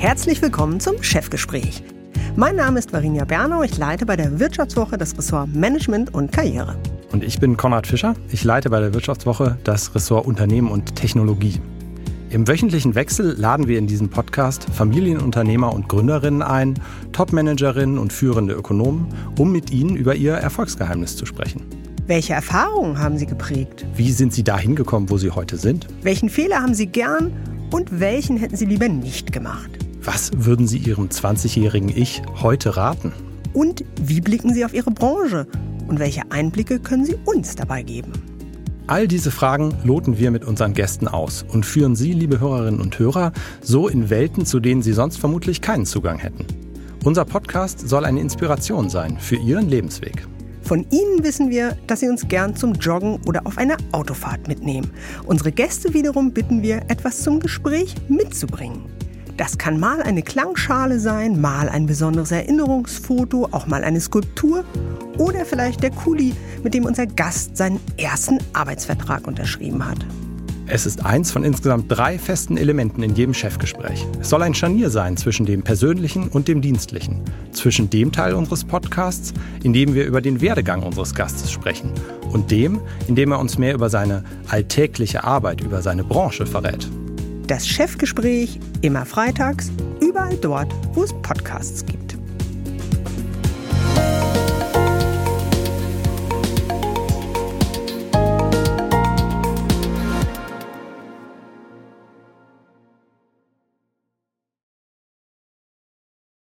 Herzlich willkommen zum Chefgespräch. Mein Name ist Varinia Bernau, ich leite bei der Wirtschaftswoche das Ressort Management und Karriere. Und ich bin Konrad Fischer, ich leite bei der Wirtschaftswoche das Ressort Unternehmen und Technologie. Im wöchentlichen Wechsel laden wir in diesem Podcast Familienunternehmer und Gründerinnen ein, Topmanagerinnen und führende Ökonomen, um mit ihnen über ihr Erfolgsgeheimnis zu sprechen. Welche Erfahrungen haben Sie geprägt? Wie sind Sie dahin gekommen, wo Sie heute sind? Welchen Fehler haben Sie gern und welchen hätten Sie lieber nicht gemacht? Was würden Sie Ihrem 20-jährigen Ich heute raten? Und wie blicken Sie auf Ihre Branche? Und welche Einblicke können Sie uns dabei geben? All diese Fragen loten wir mit unseren Gästen aus und führen Sie, liebe Hörerinnen und Hörer, so in Welten, zu denen Sie sonst vermutlich keinen Zugang hätten. Unser Podcast soll eine Inspiration sein für Ihren Lebensweg. Von Ihnen wissen wir, dass Sie uns gern zum Joggen oder auf eine Autofahrt mitnehmen. Unsere Gäste wiederum bitten wir, etwas zum Gespräch mitzubringen. Das kann mal eine Klangschale sein, mal ein besonderes Erinnerungsfoto, auch mal eine Skulptur oder vielleicht der Kuli, mit dem unser Gast seinen ersten Arbeitsvertrag unterschrieben hat. Es ist eins von insgesamt drei festen Elementen in jedem Chefgespräch. Es soll ein Scharnier sein zwischen dem persönlichen und dem dienstlichen, zwischen dem Teil unseres Podcasts, in dem wir über den Werdegang unseres Gastes sprechen, und dem, in dem er uns mehr über seine alltägliche Arbeit, über seine Branche verrät. Das Chefgespräch immer freitags, überall dort, wo es Podcasts gibt.